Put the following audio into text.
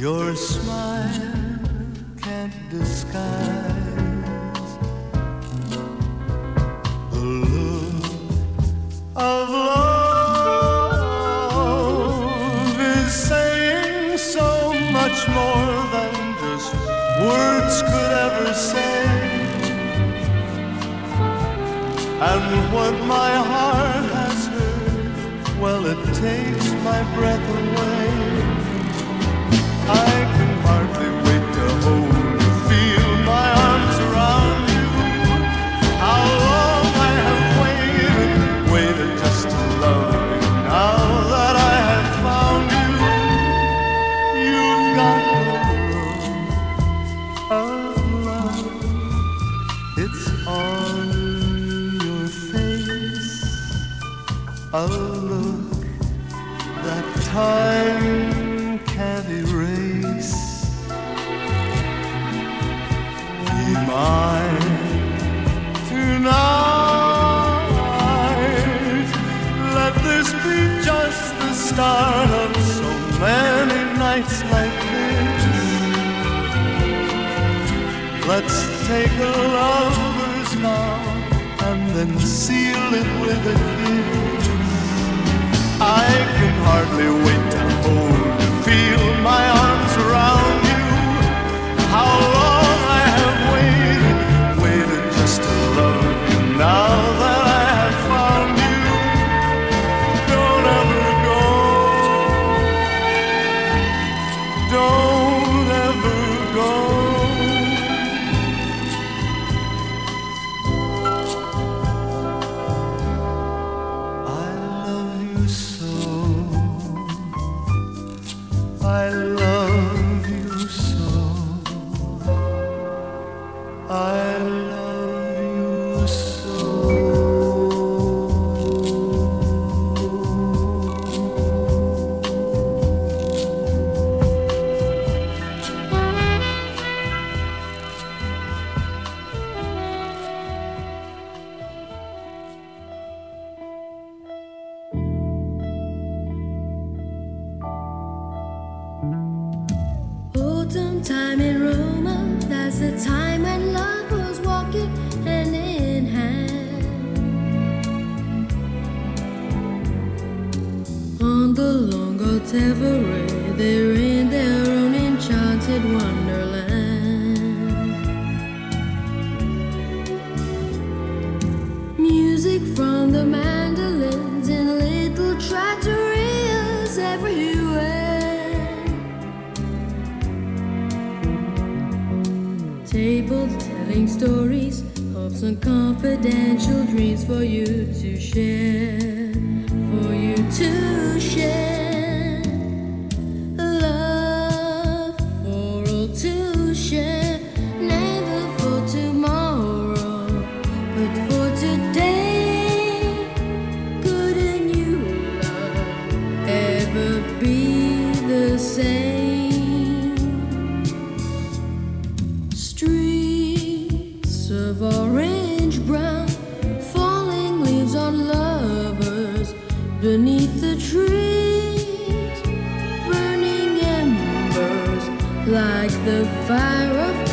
Your smile can't disguise the look of love is saying so much more than just words could ever say. And what my heart has heard, well, it takes my breath away. make a lover's knot and then seal it with a kiss. I can hardly wait. orange brown, falling leaves on lovers beneath the trees, burning embers like the fire of.